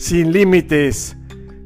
sin límites.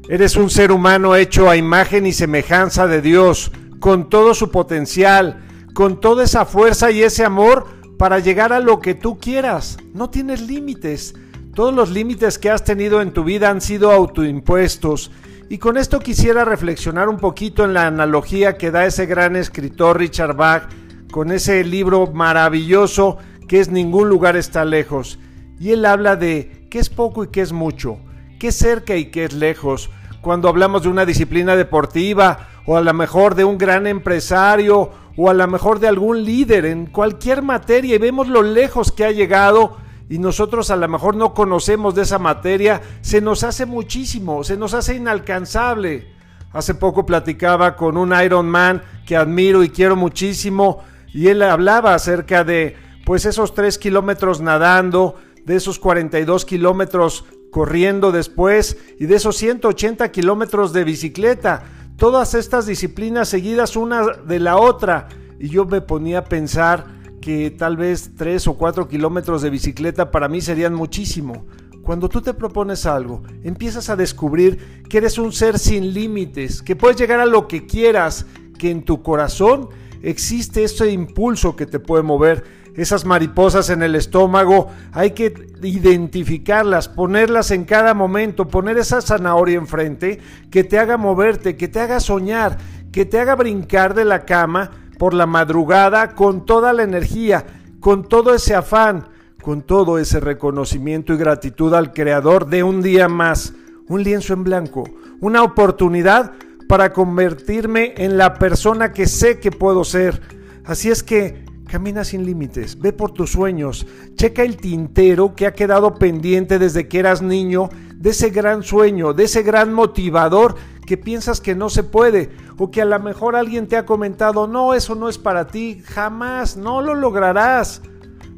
Eres un ser humano hecho a imagen y semejanza de Dios, con todo su potencial, con toda esa fuerza y ese amor para llegar a lo que tú quieras. No tienes límites. Todos los límites que has tenido en tu vida han sido autoimpuestos. Y con esto quisiera reflexionar un poquito en la analogía que da ese gran escritor Richard Bach con ese libro maravilloso que es Ningún lugar está lejos. Y él habla de qué es poco y qué es mucho, qué cerca y qué es lejos. Cuando hablamos de una disciplina deportiva o a lo mejor de un gran empresario o a lo mejor de algún líder en cualquier materia y vemos lo lejos que ha llegado y nosotros a lo mejor no conocemos de esa materia, se nos hace muchísimo, se nos hace inalcanzable. Hace poco platicaba con un Iron Man que admiro y quiero muchísimo y él hablaba acerca de pues esos tres kilómetros nadando, de esos 42 kilómetros corriendo después y de esos 180 kilómetros de bicicleta todas estas disciplinas seguidas una de la otra. Y yo me ponía a pensar que tal vez tres o cuatro kilómetros de bicicleta para mí serían muchísimo. Cuando tú te propones algo, empiezas a descubrir que eres un ser sin límites, que puedes llegar a lo que quieras, que en tu corazón existe ese impulso que te puede mover esas mariposas en el estómago, hay que identificarlas, ponerlas en cada momento, poner esa zanahoria enfrente que te haga moverte, que te haga soñar, que te haga brincar de la cama por la madrugada con toda la energía, con todo ese afán, con todo ese reconocimiento y gratitud al Creador de un día más, un lienzo en blanco, una oportunidad para convertirme en la persona que sé que puedo ser. Así es que Camina sin límites, ve por tus sueños, checa el tintero que ha quedado pendiente desde que eras niño, de ese gran sueño, de ese gran motivador que piensas que no se puede, o que a lo mejor alguien te ha comentado, no, eso no es para ti, jamás, no lo lograrás.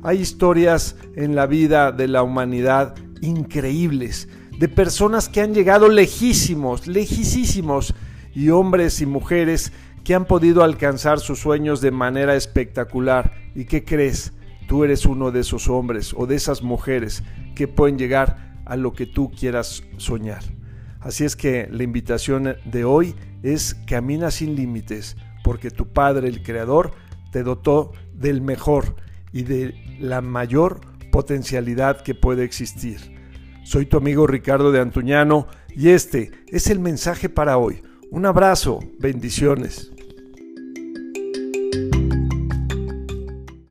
Hay historias en la vida de la humanidad increíbles, de personas que han llegado lejísimos, lejísimos, y hombres y mujeres que han podido alcanzar sus sueños de manera espectacular. ¿Y qué crees? Tú eres uno de esos hombres o de esas mujeres que pueden llegar a lo que tú quieras soñar. Así es que la invitación de hoy es camina sin límites, porque tu Padre, el Creador, te dotó del mejor y de la mayor potencialidad que puede existir. Soy tu amigo Ricardo de Antuñano y este es el mensaje para hoy. Un abrazo, bendiciones.